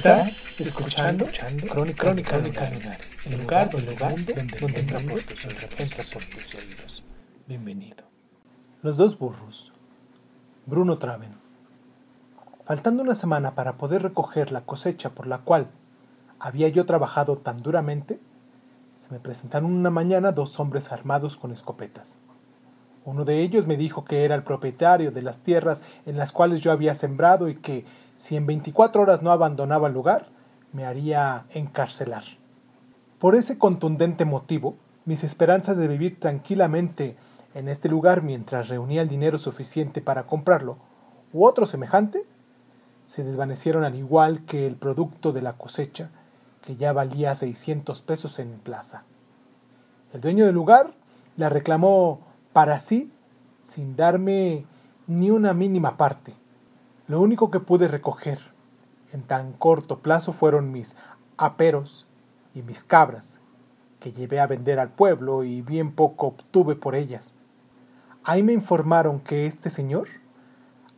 Estás escuchando, Crónica, Crónica, Crónica el lugar, el lugar donde, donde entra por tus oídos. entra por tus oídos. Bienvenido. Los dos burros. Bruno Traven. Faltando una semana para poder recoger la cosecha por la cual había yo trabajado tan duramente, se me presentaron una mañana dos hombres armados con escopetas. Uno de ellos me dijo que era el propietario de las tierras en las cuales yo había sembrado y que, si en 24 horas no abandonaba el lugar, me haría encarcelar. Por ese contundente motivo, mis esperanzas de vivir tranquilamente en este lugar mientras reunía el dinero suficiente para comprarlo, u otro semejante, se desvanecieron al igual que el producto de la cosecha, que ya valía 600 pesos en plaza. El dueño del lugar la reclamó para sí sin darme ni una mínima parte. Lo único que pude recoger en tan corto plazo fueron mis aperos y mis cabras, que llevé a vender al pueblo y bien poco obtuve por ellas. Ahí me informaron que este señor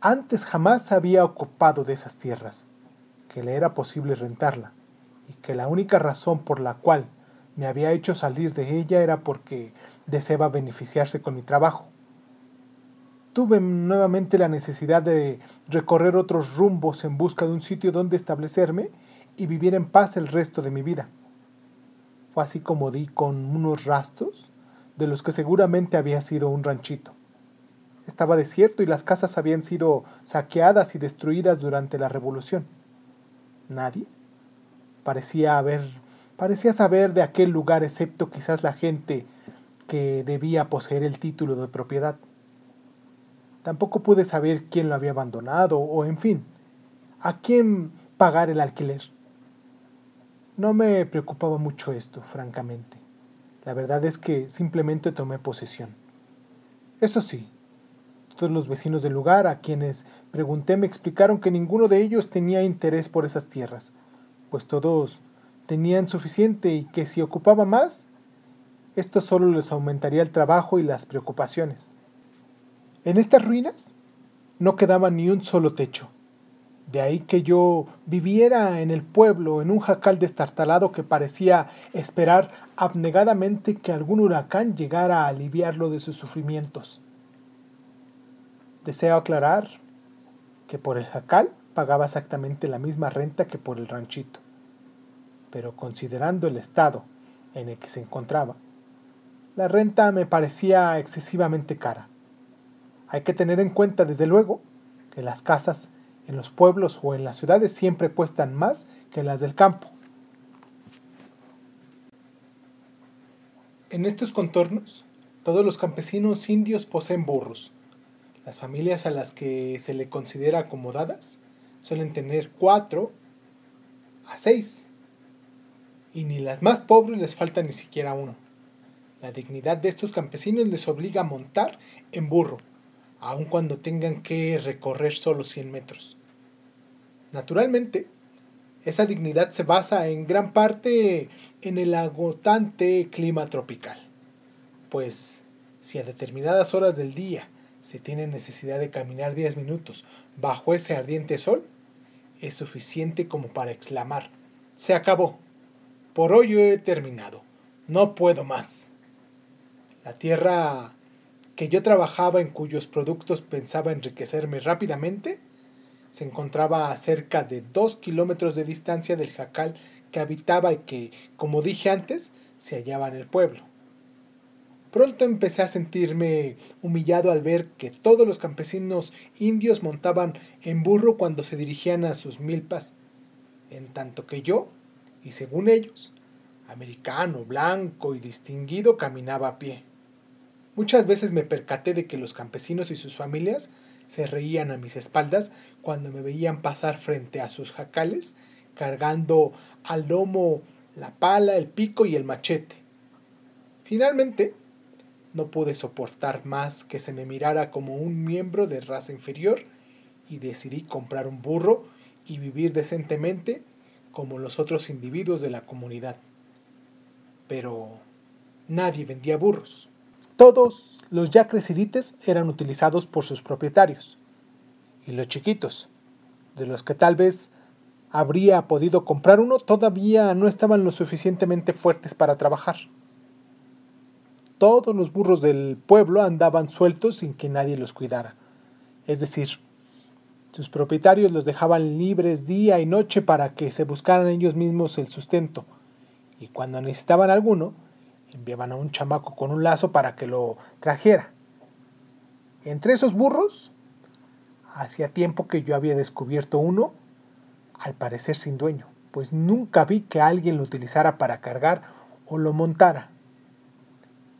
antes jamás había ocupado de esas tierras, que le era posible rentarla, y que la única razón por la cual me había hecho salir de ella era porque deseaba beneficiarse con mi trabajo. Tuve nuevamente la necesidad de recorrer otros rumbos en busca de un sitio donde establecerme y vivir en paz el resto de mi vida. Fue así como di con unos rastros de los que seguramente había sido un ranchito. Estaba desierto y las casas habían sido saqueadas y destruidas durante la revolución. Nadie parecía haber parecía saber de aquel lugar excepto quizás la gente que debía poseer el título de propiedad. Tampoco pude saber quién lo había abandonado o, en fin, a quién pagar el alquiler. No me preocupaba mucho esto, francamente. La verdad es que simplemente tomé posesión. Eso sí, todos los vecinos del lugar a quienes pregunté me explicaron que ninguno de ellos tenía interés por esas tierras, pues todos tenían suficiente y que si ocupaba más, esto solo les aumentaría el trabajo y las preocupaciones. En estas ruinas no quedaba ni un solo techo. De ahí que yo viviera en el pueblo en un jacal destartalado que parecía esperar abnegadamente que algún huracán llegara a aliviarlo de sus sufrimientos. Deseo aclarar que por el jacal pagaba exactamente la misma renta que por el ranchito, pero considerando el estado en el que se encontraba, la renta me parecía excesivamente cara. Hay que tener en cuenta, desde luego, que las casas en los pueblos o en las ciudades siempre cuestan más que las del campo. En estos contornos, todos los campesinos indios poseen burros. Las familias a las que se le considera acomodadas suelen tener cuatro a seis. Y ni las más pobres les falta ni siquiera uno. La dignidad de estos campesinos les obliga a montar en burro, aun cuando tengan que recorrer solo 100 metros. Naturalmente, esa dignidad se basa en gran parte en el agotante clima tropical, pues si a determinadas horas del día se tiene necesidad de caminar 10 minutos bajo ese ardiente sol, es suficiente como para exclamar, se acabó, por hoy he terminado, no puedo más. La tierra que yo trabajaba en cuyos productos pensaba enriquecerme rápidamente, se encontraba a cerca de dos kilómetros de distancia del jacal que habitaba y que, como dije antes, se hallaba en el pueblo. Pronto empecé a sentirme humillado al ver que todos los campesinos indios montaban en burro cuando se dirigían a sus milpas, en tanto que yo, y según ellos, americano, blanco y distinguido, caminaba a pie. Muchas veces me percaté de que los campesinos y sus familias se reían a mis espaldas cuando me veían pasar frente a sus jacales cargando al lomo la pala, el pico y el machete. Finalmente, no pude soportar más que se me mirara como un miembro de raza inferior y decidí comprar un burro y vivir decentemente como los otros individuos de la comunidad. Pero nadie vendía burros. Todos los ya crecidites eran utilizados por sus propietarios. Y los chiquitos, de los que tal vez habría podido comprar uno, todavía no estaban lo suficientemente fuertes para trabajar. Todos los burros del pueblo andaban sueltos sin que nadie los cuidara. Es decir, sus propietarios los dejaban libres día y noche para que se buscaran ellos mismos el sustento. Y cuando necesitaban alguno, enviaban a un chamaco con un lazo para que lo trajera. Entre esos burros, hacía tiempo que yo había descubierto uno, al parecer sin dueño, pues nunca vi que alguien lo utilizara para cargar o lo montara.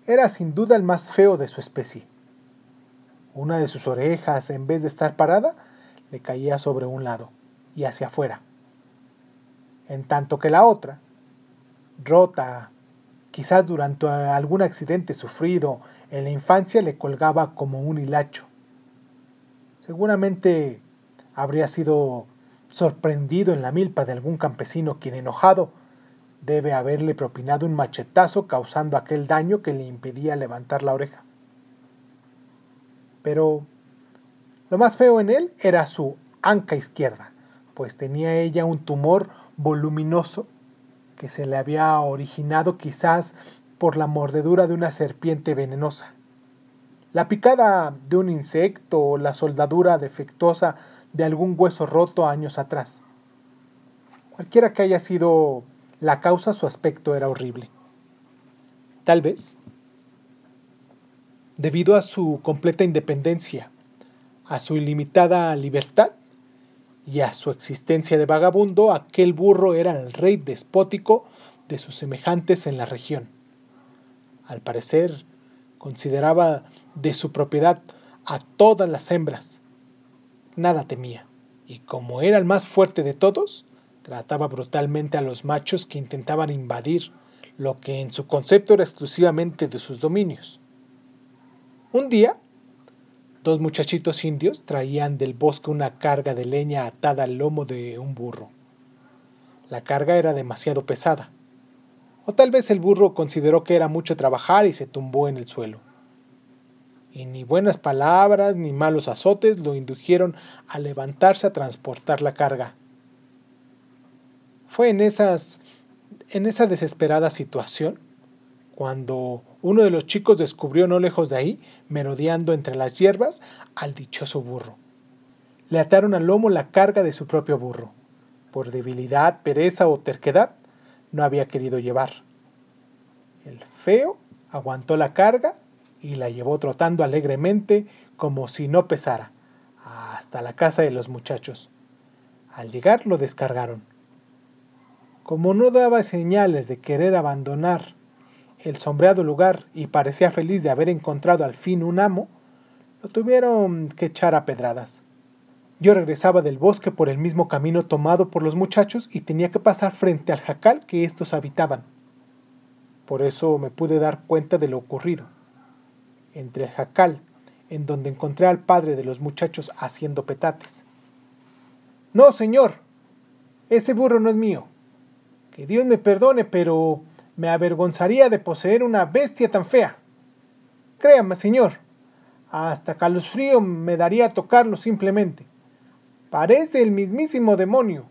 Era sin duda el más feo de su especie. Una de sus orejas, en vez de estar parada, le caía sobre un lado y hacia afuera, en tanto que la otra, rota, quizás durante algún accidente sufrido en la infancia, le colgaba como un hilacho. Seguramente habría sido sorprendido en la milpa de algún campesino quien enojado debe haberle propinado un machetazo causando aquel daño que le impedía levantar la oreja. Pero lo más feo en él era su anca izquierda, pues tenía ella un tumor voluminoso que se le había originado quizás por la mordedura de una serpiente venenosa. La picada de un insecto o la soldadura defectuosa de algún hueso roto años atrás. Cualquiera que haya sido la causa, su aspecto era horrible. Tal vez, debido a su completa independencia, a su ilimitada libertad y a su existencia de vagabundo, aquel burro era el rey despótico de sus semejantes en la región. Al parecer, consideraba de su propiedad a todas las hembras. Nada temía, y como era el más fuerte de todos, trataba brutalmente a los machos que intentaban invadir lo que en su concepto era exclusivamente de sus dominios. Un día, Dos muchachitos indios traían del bosque una carga de leña atada al lomo de un burro. La carga era demasiado pesada. O tal vez el burro consideró que era mucho trabajar y se tumbó en el suelo. Y ni buenas palabras ni malos azotes lo indujeron a levantarse a transportar la carga. Fue en esas en esa desesperada situación cuando uno de los chicos descubrió no lejos de ahí, merodeando entre las hierbas, al dichoso burro. Le ataron al lomo la carga de su propio burro. Por debilidad, pereza o terquedad, no había querido llevar. El feo aguantó la carga y la llevó trotando alegremente como si no pesara, hasta la casa de los muchachos. Al llegar lo descargaron. Como no daba señales de querer abandonar el sombreado lugar y parecía feliz de haber encontrado al fin un amo, lo tuvieron que echar a pedradas. Yo regresaba del bosque por el mismo camino tomado por los muchachos y tenía que pasar frente al jacal que éstos habitaban. Por eso me pude dar cuenta de lo ocurrido. Entre el jacal, en donde encontré al padre de los muchachos haciendo petates. No, señor, ese burro no es mío. Que Dios me perdone, pero me avergonzaría de poseer una bestia tan fea. Créame, señor, hasta calosfrío me daría tocarlo simplemente. Parece el mismísimo demonio.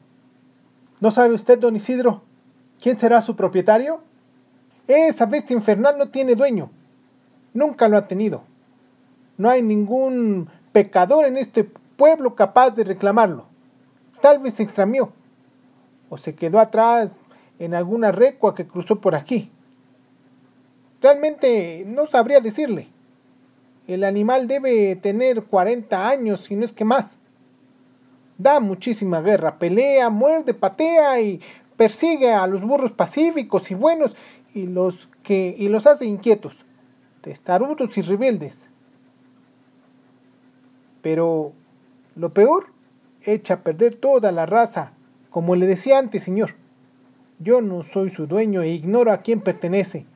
¿No sabe usted, don Isidro, quién será su propietario? Esa bestia infernal no tiene dueño. Nunca lo ha tenido. No hay ningún pecador en este pueblo capaz de reclamarlo. Tal vez se extramió o se quedó atrás en alguna recua que cruzó por aquí. Realmente no sabría decirle. El animal debe tener 40 años, si no es que más. Da muchísima guerra, pelea, muerde, patea y persigue a los burros pacíficos y buenos y los que y los hace inquietos. testarudos y rebeldes. Pero lo peor, echa a perder toda la raza, como le decía antes, señor. Yo no soy su dueño e ignoro a quién pertenece.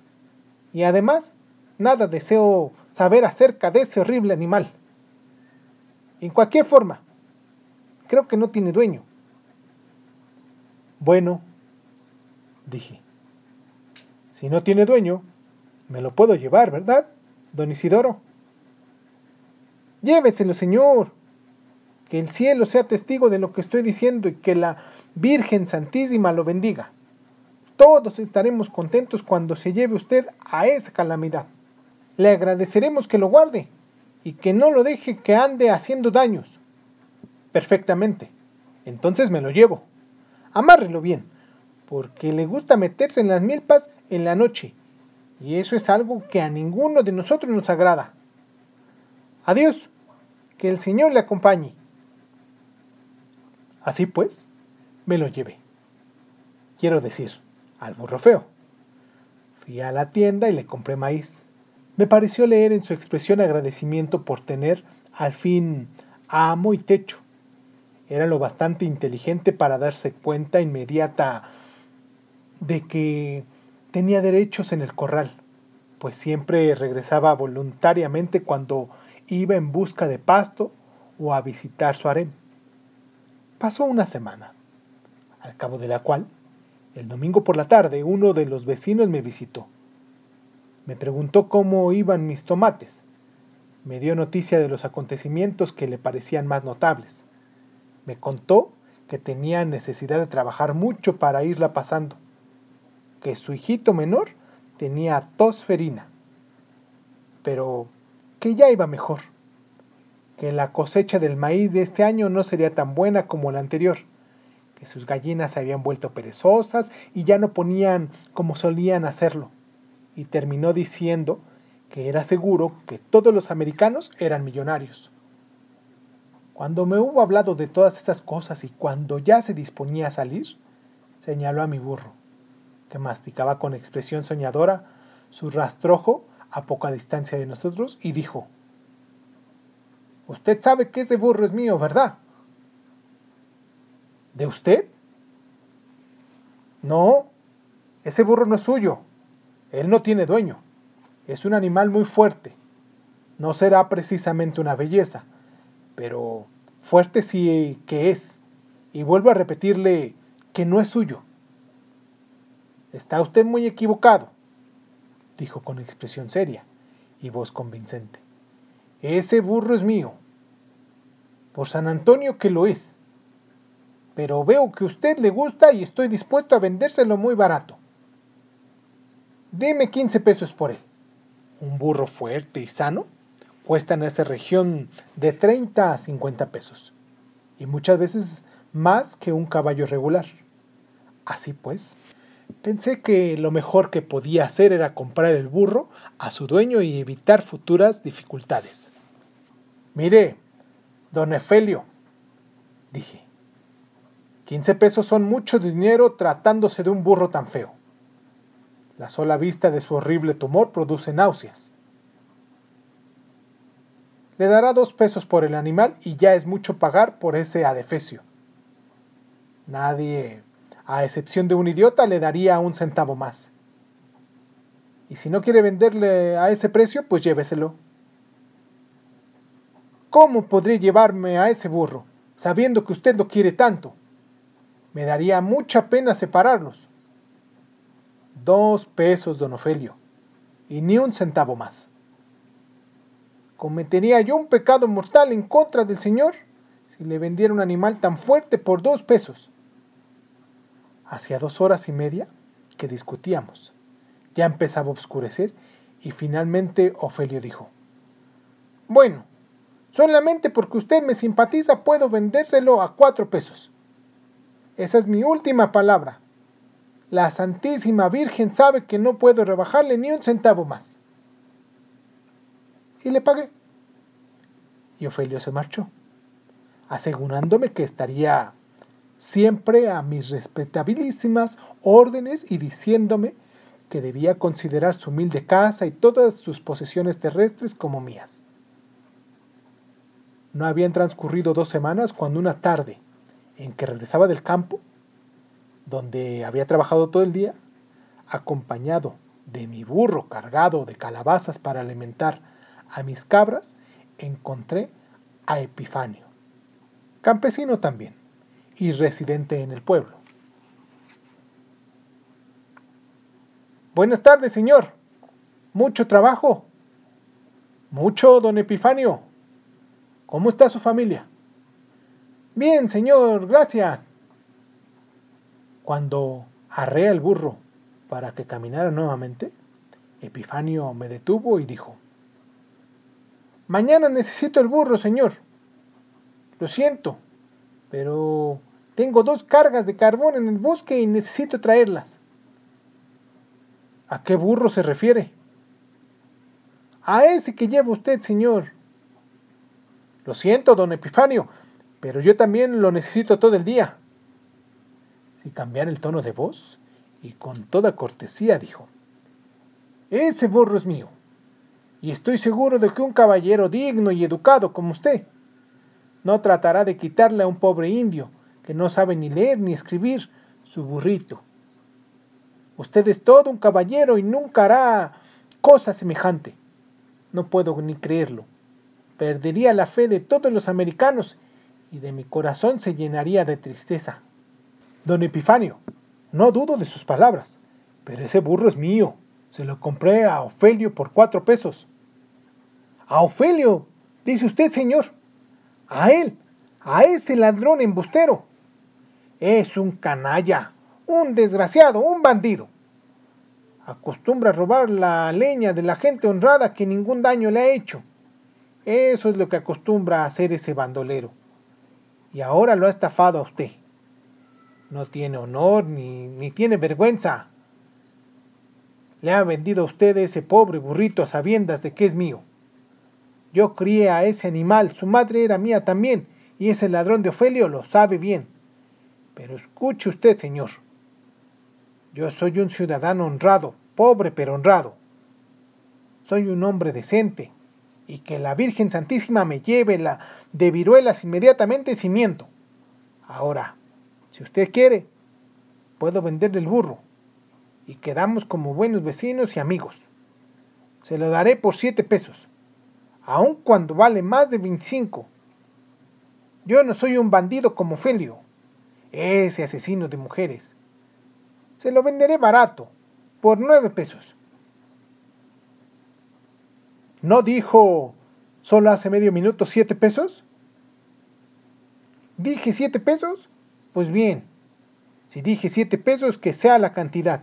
Y además, nada deseo saber acerca de ese horrible animal. En cualquier forma, creo que no tiene dueño. Bueno, dije, si no tiene dueño, me lo puedo llevar, ¿verdad, don Isidoro? Lléveselo, señor. Que el cielo sea testigo de lo que estoy diciendo y que la Virgen Santísima lo bendiga. Todos estaremos contentos cuando se lleve usted a esa calamidad. Le agradeceremos que lo guarde y que no lo deje que ande haciendo daños. Perfectamente. Entonces me lo llevo. Amárrelo bien, porque le gusta meterse en las milpas en la noche, y eso es algo que a ninguno de nosotros nos agrada. Adiós, que el Señor le acompañe. Así pues, me lo llevé. Quiero decir, al. Fui a la tienda y le compré maíz. Me pareció leer en su expresión agradecimiento por tener, al fin, amo y techo. Era lo bastante inteligente para darse cuenta inmediata de que tenía derechos en el corral, pues siempre regresaba voluntariamente cuando iba en busca de pasto o a visitar su harem. Pasó una semana, al cabo de la cual, el domingo por la tarde, uno de los vecinos me visitó. Me preguntó cómo iban mis tomates. Me dio noticia de los acontecimientos que le parecían más notables. Me contó que tenía necesidad de trabajar mucho para irla pasando, que su hijito menor tenía tos ferina, pero que ya iba mejor, que la cosecha del maíz de este año no sería tan buena como la anterior, que sus gallinas se habían vuelto perezosas y ya no ponían como solían hacerlo, y terminó diciendo que era seguro que todos los americanos eran millonarios. Cuando me hubo hablado de todas esas cosas y cuando ya se disponía a salir, señaló a mi burro, que masticaba con expresión soñadora su rastrojo a poca distancia de nosotros, y dijo, Usted sabe que ese burro es mío, ¿verdad? ¿De usted? No, ese burro no es suyo. Él no tiene dueño. Es un animal muy fuerte. No será precisamente una belleza, pero fuerte sí que es. Y vuelvo a repetirle que no es suyo. Está usted muy equivocado, dijo con expresión seria y voz convincente. Ese burro es mío. Por San Antonio que lo es. Pero veo que usted le gusta y estoy dispuesto a vendérselo muy barato. Deme 15 pesos por él. Un burro fuerte y sano cuesta en esa región de 30 a 50 pesos. Y muchas veces más que un caballo regular. Así pues, pensé que lo mejor que podía hacer era comprar el burro a su dueño y evitar futuras dificultades. Mire, don Efelio, dije, 15 pesos son mucho dinero tratándose de un burro tan feo. La sola vista de su horrible tumor produce náuseas. Le dará dos pesos por el animal y ya es mucho pagar por ese adefesio. Nadie, a excepción de un idiota, le daría un centavo más. Y si no quiere venderle a ese precio, pues lléveselo. ¿Cómo podré llevarme a ese burro, sabiendo que usted lo quiere tanto? Me daría mucha pena separarlos. Dos pesos, don Ofelio, y ni un centavo más. ¿Cometería yo un pecado mortal en contra del Señor si le vendiera un animal tan fuerte por dos pesos? Hacía dos horas y media que discutíamos. Ya empezaba a oscurecer y finalmente Ofelio dijo, Bueno, solamente porque usted me simpatiza puedo vendérselo a cuatro pesos. Esa es mi última palabra. La Santísima Virgen sabe que no puedo rebajarle ni un centavo más y le pagué. Y Ofelio se marchó, asegurándome que estaría siempre a mis respetabilísimas órdenes y diciéndome que debía considerar su humilde casa y todas sus posesiones terrestres como mías. No habían transcurrido dos semanas cuando una tarde, en que regresaba del campo, donde había trabajado todo el día, acompañado de mi burro cargado de calabazas para alimentar a mis cabras, encontré a Epifanio, campesino también, y residente en el pueblo. Buenas tardes, señor. ¿Mucho trabajo? Mucho, don Epifanio. ¿Cómo está su familia? Bien, señor, gracias. Cuando arrea el burro para que caminara nuevamente, Epifanio me detuvo y dijo, Mañana necesito el burro, señor. Lo siento, pero tengo dos cargas de carbón en el bosque y necesito traerlas. ¿A qué burro se refiere? A ese que lleva usted, señor. Lo siento, don Epifanio, pero yo también lo necesito todo el día. Sin cambiar el tono de voz, y con toda cortesía dijo, Ese burro es mío, y estoy seguro de que un caballero digno y educado como usted no tratará de quitarle a un pobre indio que no sabe ni leer ni escribir su burrito. Usted es todo un caballero y nunca hará cosa semejante. No puedo ni creerlo. Perdería la fe de todos los americanos y de mi corazón se llenaría de tristeza. Don Epifanio, no dudo de sus palabras, pero ese burro es mío. Se lo compré a Ofelio por cuatro pesos. A Ofelio, dice usted, señor. A él, a ese ladrón embustero. Es un canalla, un desgraciado, un bandido. Acostumbra a robar la leña de la gente honrada que ningún daño le ha hecho. Eso es lo que acostumbra a hacer ese bandolero. Y ahora lo ha estafado a usted. No tiene honor ni, ni tiene vergüenza. Le ha vendido a usted ese pobre burrito a sabiendas de que es mío. Yo crié a ese animal, su madre era mía también, y ese ladrón de Ofelio lo sabe bien. Pero escuche usted, señor. Yo soy un ciudadano honrado, pobre pero honrado. Soy un hombre decente, y que la Virgen Santísima me lleve la de viruelas inmediatamente si miento. Ahora, si usted quiere, puedo venderle el burro, y quedamos como buenos vecinos y amigos. Se lo daré por siete pesos, aun cuando vale más de veinticinco. Yo no soy un bandido como Felio, ese asesino de mujeres. Se lo venderé barato, por nueve pesos. ¿No dijo solo hace medio minuto siete pesos? ¿Dije siete pesos? Pues bien, si dije siete pesos, que sea la cantidad.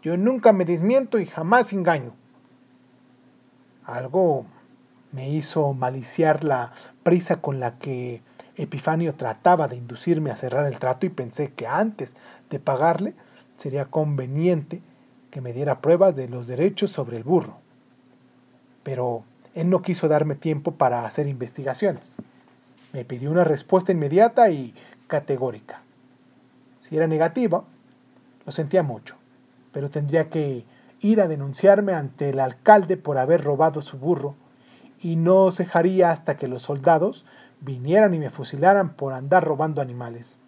Yo nunca me desmiento y jamás engaño. Algo me hizo maliciar la prisa con la que Epifanio trataba de inducirme a cerrar el trato y pensé que antes de pagarle sería conveniente que me diera pruebas de los derechos sobre el burro. Pero él no quiso darme tiempo para hacer investigaciones. Me pidió una respuesta inmediata y categórica. Si era negativa, lo sentía mucho, pero tendría que ir a denunciarme ante el alcalde por haber robado su burro y no cejaría hasta que los soldados vinieran y me fusilaran por andar robando animales.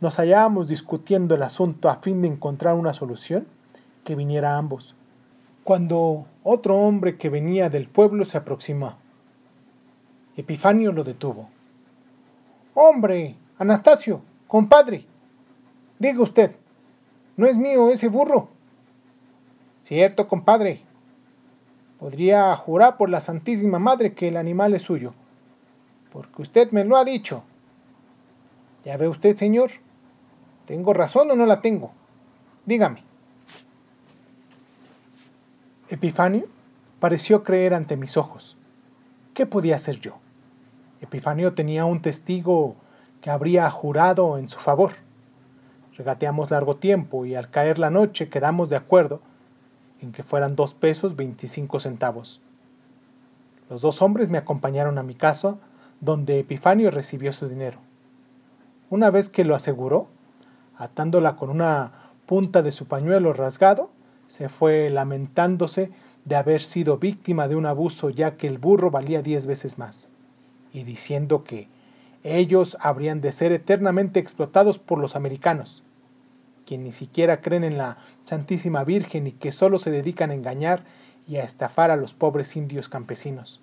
Nos hallábamos discutiendo el asunto a fin de encontrar una solución que viniera a ambos, cuando otro hombre que venía del pueblo se aproximó. Epifanio lo detuvo. Hombre, Anastasio, compadre, diga usted, ¿no es mío ese burro? Cierto, compadre. Podría jurar por la Santísima Madre que el animal es suyo, porque usted me lo ha dicho. ¿Ya ve usted, señor? ¿Tengo razón o no la tengo? Dígame. Epifanio pareció creer ante mis ojos. ¿Qué podía hacer yo? Epifanio tenía un testigo que habría jurado en su favor. Regateamos largo tiempo y al caer la noche quedamos de acuerdo en que fueran dos pesos veinticinco centavos. Los dos hombres me acompañaron a mi casa, donde Epifanio recibió su dinero. Una vez que lo aseguró, atándola con una punta de su pañuelo rasgado, se fue lamentándose de haber sido víctima de un abuso ya que el burro valía diez veces más, y diciendo que ellos habrían de ser eternamente explotados por los americanos, quien ni siquiera creen en la Santísima Virgen y que solo se dedican a engañar y a estafar a los pobres indios campesinos.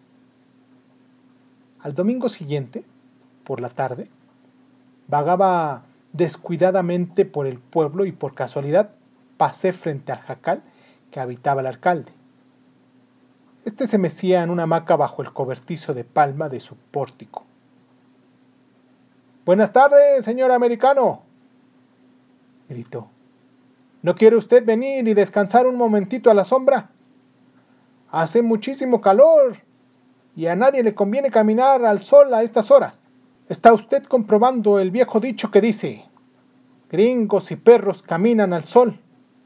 Al domingo siguiente, por la tarde, vagaba descuidadamente por el pueblo y por casualidad pasé frente al jacal que habitaba el alcalde. Este se mecía en una hamaca bajo el cobertizo de palma de su pórtico. Buenas tardes, señor americano, gritó. ¿No quiere usted venir y descansar un momentito a la sombra? Hace muchísimo calor y a nadie le conviene caminar al sol a estas horas. Está usted comprobando el viejo dicho que dice, gringos y perros caminan al sol,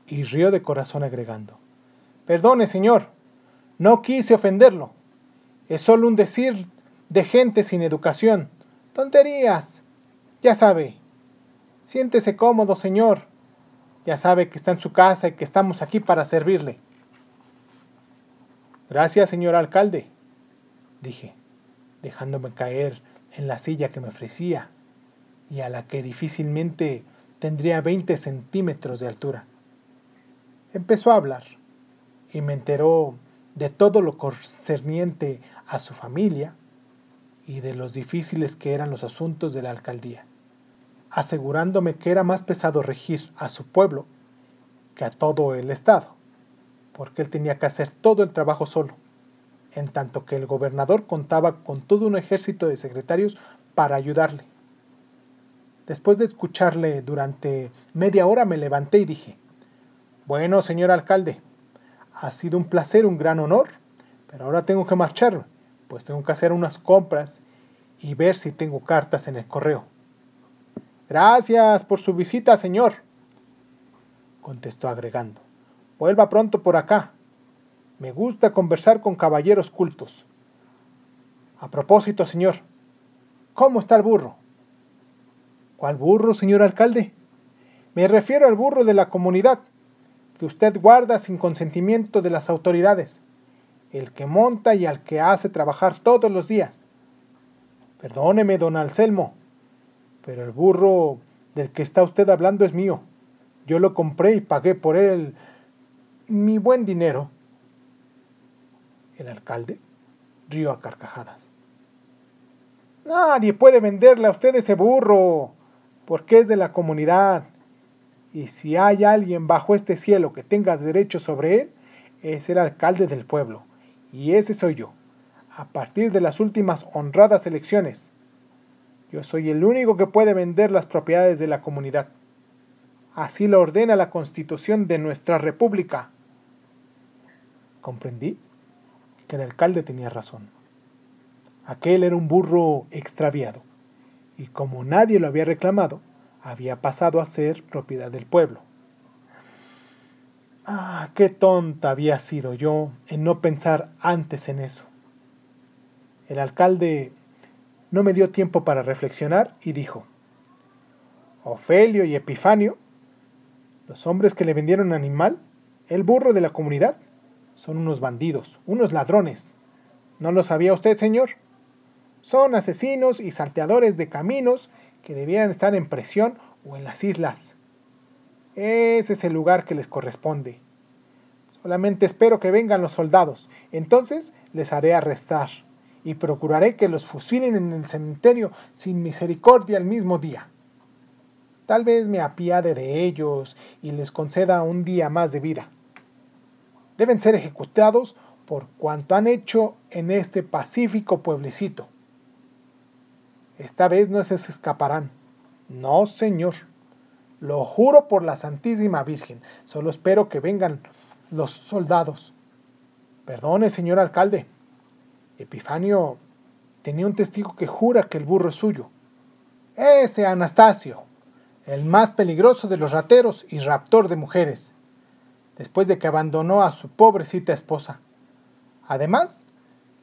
y rió de corazón agregando, perdone señor, no quise ofenderlo, es solo un decir de gente sin educación, tonterías, ya sabe, siéntese cómodo señor, ya sabe que está en su casa y que estamos aquí para servirle. Gracias, señor alcalde, dije, dejándome caer en la silla que me ofrecía y a la que difícilmente tendría 20 centímetros de altura. Empezó a hablar y me enteró de todo lo concerniente a su familia y de los difíciles que eran los asuntos de la alcaldía, asegurándome que era más pesado regir a su pueblo que a todo el Estado, porque él tenía que hacer todo el trabajo solo en tanto que el gobernador contaba con todo un ejército de secretarios para ayudarle. Después de escucharle durante media hora me levanté y dije, bueno, señor alcalde, ha sido un placer, un gran honor, pero ahora tengo que marcharme, pues tengo que hacer unas compras y ver si tengo cartas en el correo. Gracias por su visita, señor, contestó agregando. Vuelva pronto por acá. Me gusta conversar con caballeros cultos. A propósito, señor, ¿cómo está el burro? ¿Cuál burro, señor alcalde? Me refiero al burro de la comunidad, que usted guarda sin consentimiento de las autoridades, el que monta y al que hace trabajar todos los días. Perdóneme, don Anselmo, pero el burro del que está usted hablando es mío. Yo lo compré y pagué por él mi buen dinero. El alcalde rió a carcajadas. Nadie puede venderle a usted ese burro, porque es de la comunidad. Y si hay alguien bajo este cielo que tenga derecho sobre él, es el alcalde del pueblo. Y ese soy yo, a partir de las últimas honradas elecciones. Yo soy el único que puede vender las propiedades de la comunidad. Así lo ordena la constitución de nuestra república. ¿Comprendí? que el alcalde tenía razón. Aquel era un burro extraviado, y como nadie lo había reclamado, había pasado a ser propiedad del pueblo. Ah, qué tonta había sido yo en no pensar antes en eso. El alcalde no me dio tiempo para reflexionar y dijo, Ofelio y Epifanio, los hombres que le vendieron animal, el burro de la comunidad, son unos bandidos, unos ladrones. ¿No lo sabía usted, señor? Son asesinos y salteadores de caminos que debieran estar en prisión o en las islas. Ese es el lugar que les corresponde. Solamente espero que vengan los soldados. Entonces les haré arrestar y procuraré que los fusilen en el cementerio sin misericordia el mismo día. Tal vez me apiade de ellos y les conceda un día más de vida deben ser ejecutados por cuanto han hecho en este pacífico pueblecito. Esta vez no se escaparán. No, señor. Lo juro por la Santísima Virgen. Solo espero que vengan los soldados. Perdone, señor alcalde. Epifanio tenía un testigo que jura que el burro es suyo. Ese Anastasio, el más peligroso de los rateros y raptor de mujeres después de que abandonó a su pobrecita esposa. Además,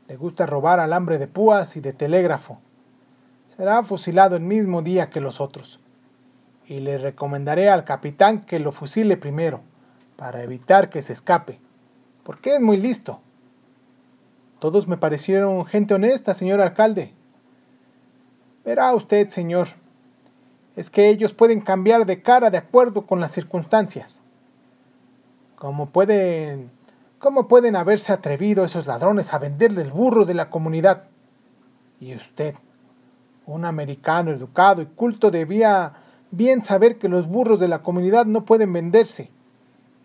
le gusta robar alambre de púas y de telégrafo. Será fusilado el mismo día que los otros. y le recomendaré al capitán que lo fusile primero, para evitar que se escape, porque es muy listo. Todos me parecieron gente honesta, señor alcalde. Verá usted, señor, es que ellos pueden cambiar de cara de acuerdo con las circunstancias. ¿Cómo pueden, cómo pueden haberse atrevido esos ladrones a venderle el burro de la comunidad? Y usted, un americano educado y culto, debía bien saber que los burros de la comunidad no pueden venderse.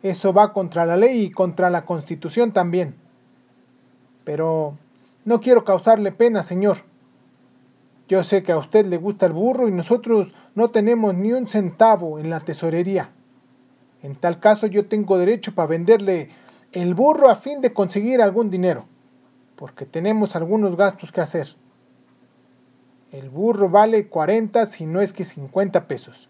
Eso va contra la ley y contra la constitución también. Pero no quiero causarle pena, señor. Yo sé que a usted le gusta el burro y nosotros no tenemos ni un centavo en la tesorería. En tal caso yo tengo derecho para venderle el burro a fin de conseguir algún dinero, porque tenemos algunos gastos que hacer. El burro vale 40 si no es que 50 pesos.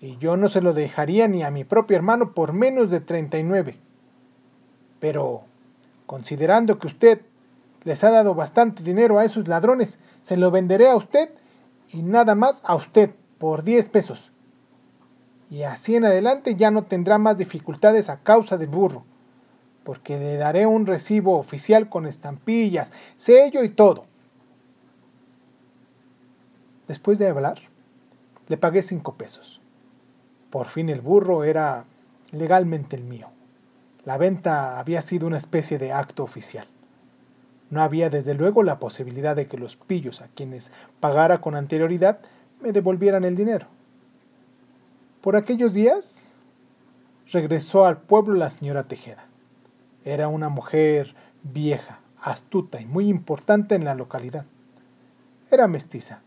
Y yo no se lo dejaría ni a mi propio hermano por menos de 39. Pero, considerando que usted les ha dado bastante dinero a esos ladrones, se lo venderé a usted y nada más a usted por 10 pesos. Y así en adelante ya no tendrá más dificultades a causa del burro, porque le daré un recibo oficial con estampillas, sello y todo. Después de hablar, le pagué cinco pesos. Por fin el burro era legalmente el mío. La venta había sido una especie de acto oficial. No había desde luego la posibilidad de que los pillos a quienes pagara con anterioridad me devolvieran el dinero. Por aquellos días regresó al pueblo la señora Tejeda. Era una mujer vieja, astuta y muy importante en la localidad. Era mestiza.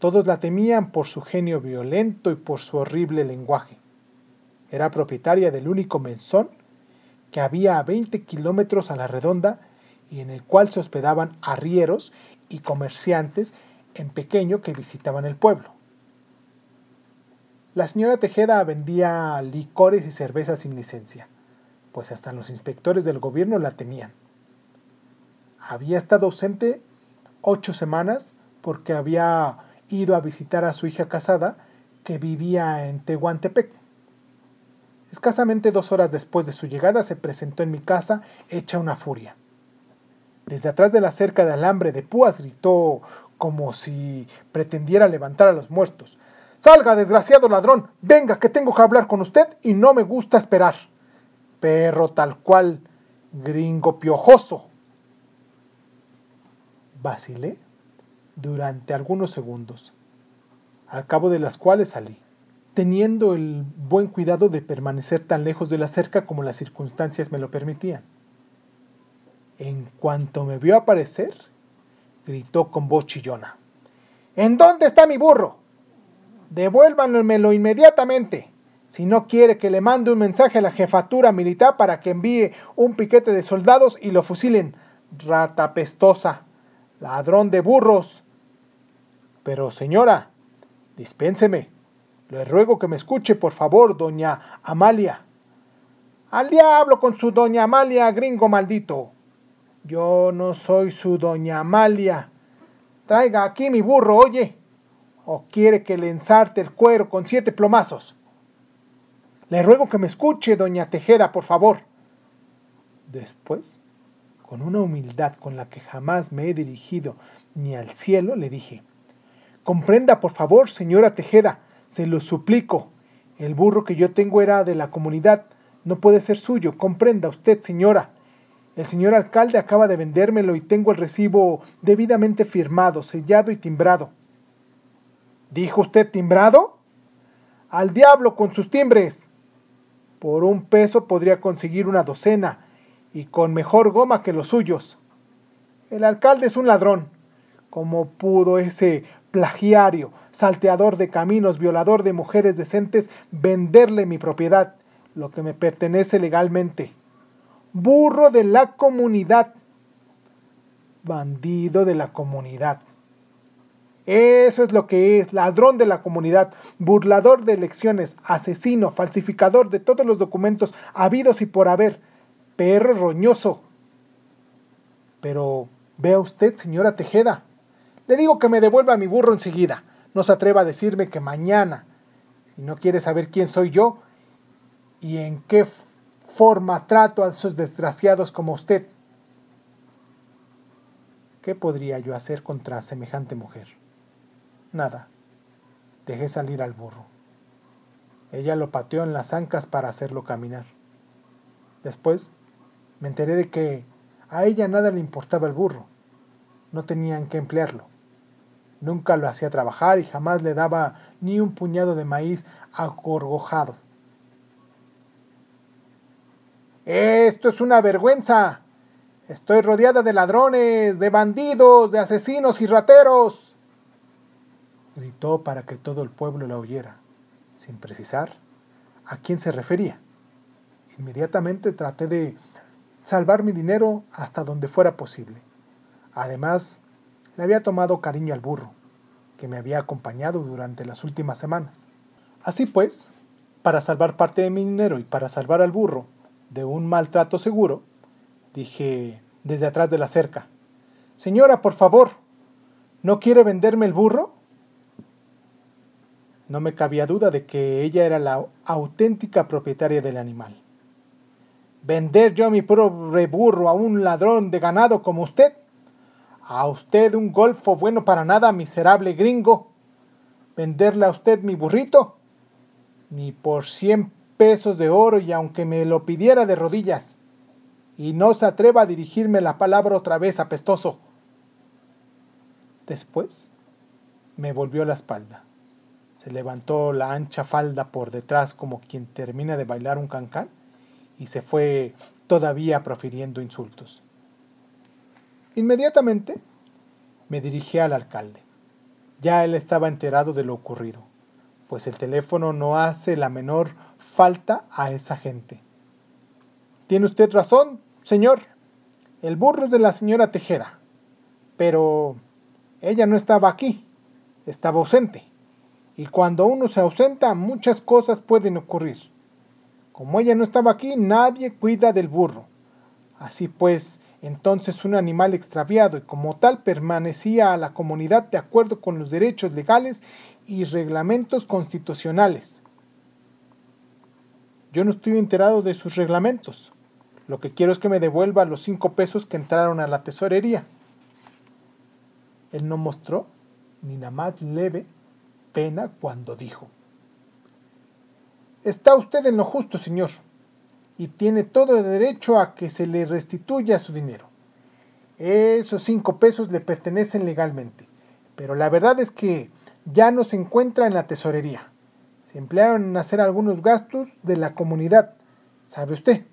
Todos la temían por su genio violento y por su horrible lenguaje. Era propietaria del único menzón que había a 20 kilómetros a la redonda y en el cual se hospedaban arrieros y comerciantes en pequeño que visitaban el pueblo. La señora Tejeda vendía licores y cervezas sin licencia, pues hasta los inspectores del gobierno la temían. Había estado ausente ocho semanas porque había ido a visitar a su hija casada que vivía en Tehuantepec. Escasamente dos horas después de su llegada se presentó en mi casa hecha una furia. Desde atrás de la cerca de alambre de púas gritó como si pretendiera levantar a los muertos. Salga, desgraciado ladrón, venga, que tengo que hablar con usted y no me gusta esperar. Perro tal cual, gringo piojoso. Vacilé durante algunos segundos, al cabo de las cuales salí, teniendo el buen cuidado de permanecer tan lejos de la cerca como las circunstancias me lo permitían. En cuanto me vio aparecer, gritó con voz chillona. ¿En dónde está mi burro? Devuélvanmelo inmediatamente. Si no quiere que le mande un mensaje a la jefatura militar para que envíe un piquete de soldados y lo fusilen. Rata pestosa. Ladrón de burros. Pero señora, dispénseme. Le ruego que me escuche, por favor, doña Amalia. Al diablo con su doña Amalia, gringo maldito. Yo no soy su doña Amalia. Traiga aquí mi burro, oye. ¿O quiere que le ensarte el cuero con siete plomazos? Le ruego que me escuche, doña Tejeda, por favor. Después, con una humildad con la que jamás me he dirigido ni al cielo, le dije, Comprenda, por favor, señora Tejeda, se lo suplico. El burro que yo tengo era de la comunidad, no puede ser suyo. Comprenda usted, señora. El señor alcalde acaba de vendérmelo y tengo el recibo debidamente firmado, sellado y timbrado. ¿Dijo usted timbrado? Al diablo con sus timbres. Por un peso podría conseguir una docena, y con mejor goma que los suyos. El alcalde es un ladrón. ¿Cómo pudo ese plagiario, salteador de caminos, violador de mujeres decentes, venderle mi propiedad, lo que me pertenece legalmente? burro de la comunidad, bandido de la comunidad. Eso es lo que es, ladrón de la comunidad, burlador de elecciones, asesino, falsificador de todos los documentos habidos y por haber, perro roñoso. Pero vea usted, señora Tejeda, le digo que me devuelva mi burro enseguida. no se atreva a decirme que mañana, si no quiere saber quién soy yo y en qué forma trato a esos desgraciados como usted. ¿Qué podría yo hacer contra semejante mujer? Nada. Dejé salir al burro. Ella lo pateó en las ancas para hacerlo caminar. Después me enteré de que a ella nada le importaba el burro. No tenían que emplearlo. Nunca lo hacía trabajar y jamás le daba ni un puñado de maíz acorgojado. Esto es una vergüenza. Estoy rodeada de ladrones, de bandidos, de asesinos y rateros. Gritó para que todo el pueblo la oyera, sin precisar a quién se refería. Inmediatamente traté de salvar mi dinero hasta donde fuera posible. Además, le había tomado cariño al burro, que me había acompañado durante las últimas semanas. Así pues, para salvar parte de mi dinero y para salvar al burro de un maltrato seguro, dije desde atrás de la cerca, Señora, por favor, ¿no quiere venderme el burro? No me cabía duda de que ella era la auténtica propietaria del animal. ¿Vender yo mi pobre burro a un ladrón de ganado como usted? A usted un golfo bueno para nada, miserable gringo. ¿Venderle a usted mi burrito? Ni por cien pesos de oro y aunque me lo pidiera de rodillas. Y no se atreva a dirigirme la palabra otra vez, apestoso. Después me volvió la espalda. Se levantó la ancha falda por detrás como quien termina de bailar un cancán y se fue todavía profiriendo insultos. Inmediatamente me dirigí al alcalde. Ya él estaba enterado de lo ocurrido, pues el teléfono no hace la menor falta a esa gente. Tiene usted razón, señor. El burro es de la señora Tejeda. Pero ella no estaba aquí, estaba ausente. Y cuando uno se ausenta, muchas cosas pueden ocurrir. Como ella no estaba aquí, nadie cuida del burro. Así pues, entonces un animal extraviado y como tal permanecía a la comunidad de acuerdo con los derechos legales y reglamentos constitucionales. Yo no estoy enterado de sus reglamentos. Lo que quiero es que me devuelva los cinco pesos que entraron a la tesorería. Él no mostró ni la más leve pena cuando dijo, Está usted en lo justo, señor y tiene todo el derecho a que se le restituya su dinero. Esos cinco pesos le pertenecen legalmente, pero la verdad es que ya no se encuentra en la tesorería. Se emplearon en hacer algunos gastos de la comunidad. ¿Sabe usted?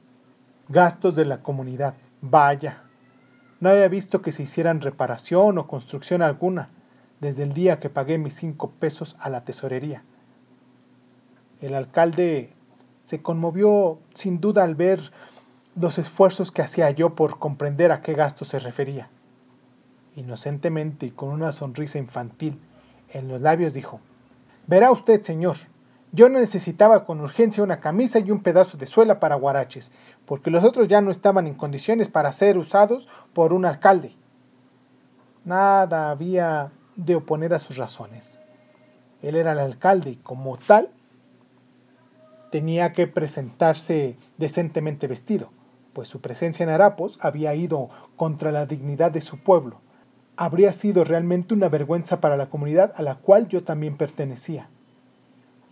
Gastos de la comunidad. Vaya. No había visto que se hicieran reparación o construcción alguna desde el día que pagué mis cinco pesos a la tesorería. El alcalde se conmovió sin duda al ver los esfuerzos que hacía yo por comprender a qué gasto se refería. Inocentemente y con una sonrisa infantil en los labios dijo, Verá usted, señor, yo necesitaba con urgencia una camisa y un pedazo de suela para guaraches, porque los otros ya no estaban en condiciones para ser usados por un alcalde. Nada había de oponer a sus razones. Él era el alcalde y como tal tenía que presentarse decentemente vestido, pues su presencia en Harapos había ido contra la dignidad de su pueblo. Habría sido realmente una vergüenza para la comunidad a la cual yo también pertenecía.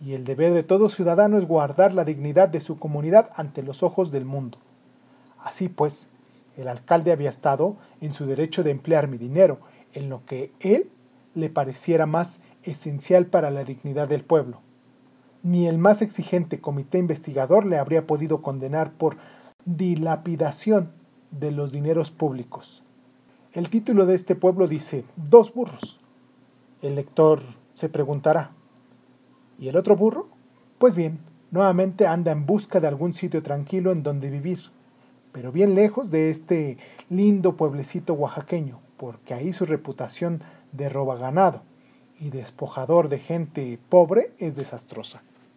Y el deber de todo ciudadano es guardar la dignidad de su comunidad ante los ojos del mundo. Así pues, el alcalde había estado en su derecho de emplear mi dinero en lo que él le pareciera más esencial para la dignidad del pueblo ni el más exigente comité investigador le habría podido condenar por dilapidación de los dineros públicos. El título de este pueblo dice Dos burros. El lector se preguntará, ¿y el otro burro? Pues bien, nuevamente anda en busca de algún sitio tranquilo en donde vivir, pero bien lejos de este lindo pueblecito oaxaqueño, porque ahí su reputación de roba ganado y despojador de gente pobre es desastrosa.